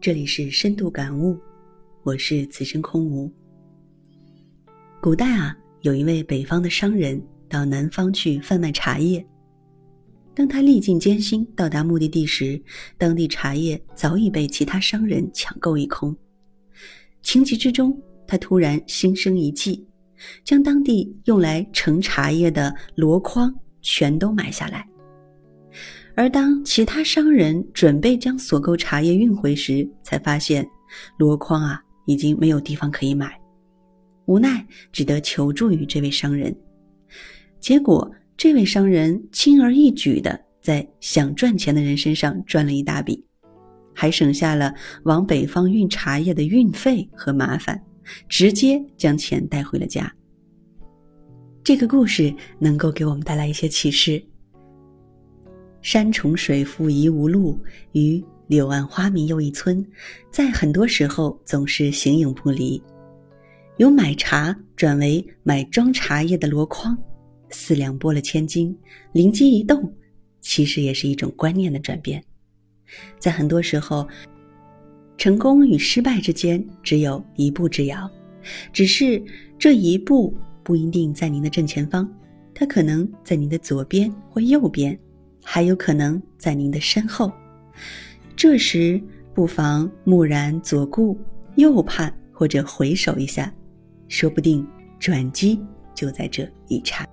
这里是深度感悟，我是此生空无。古代啊，有一位北方的商人到南方去贩卖茶叶。当他历尽艰辛到达目的地时，当地茶叶早已被其他商人抢购一空。情急之中，他突然心生一计，将当地用来盛茶叶的箩筐全都买下来。而当其他商人准备将所购茶叶运回时，才发现箩筐啊已经没有地方可以买，无奈只得求助于这位商人。结果，这位商人轻而易举的在想赚钱的人身上赚了一大笔，还省下了往北方运茶叶的运费和麻烦，直接将钱带回了家。这个故事能够给我们带来一些启示。山重水复疑无路，与柳暗花明又一村，在很多时候总是形影不离。由买茶转为买装茶叶的箩筐，四两拨了千斤，灵机一动，其实也是一种观念的转变。在很多时候，成功与失败之间只有一步之遥，只是这一步不一定在您的正前方，它可能在您的左边或右边。还有可能在您的身后，这时不妨蓦然左顾右盼，或者回首一下，说不定转机就在这一刹。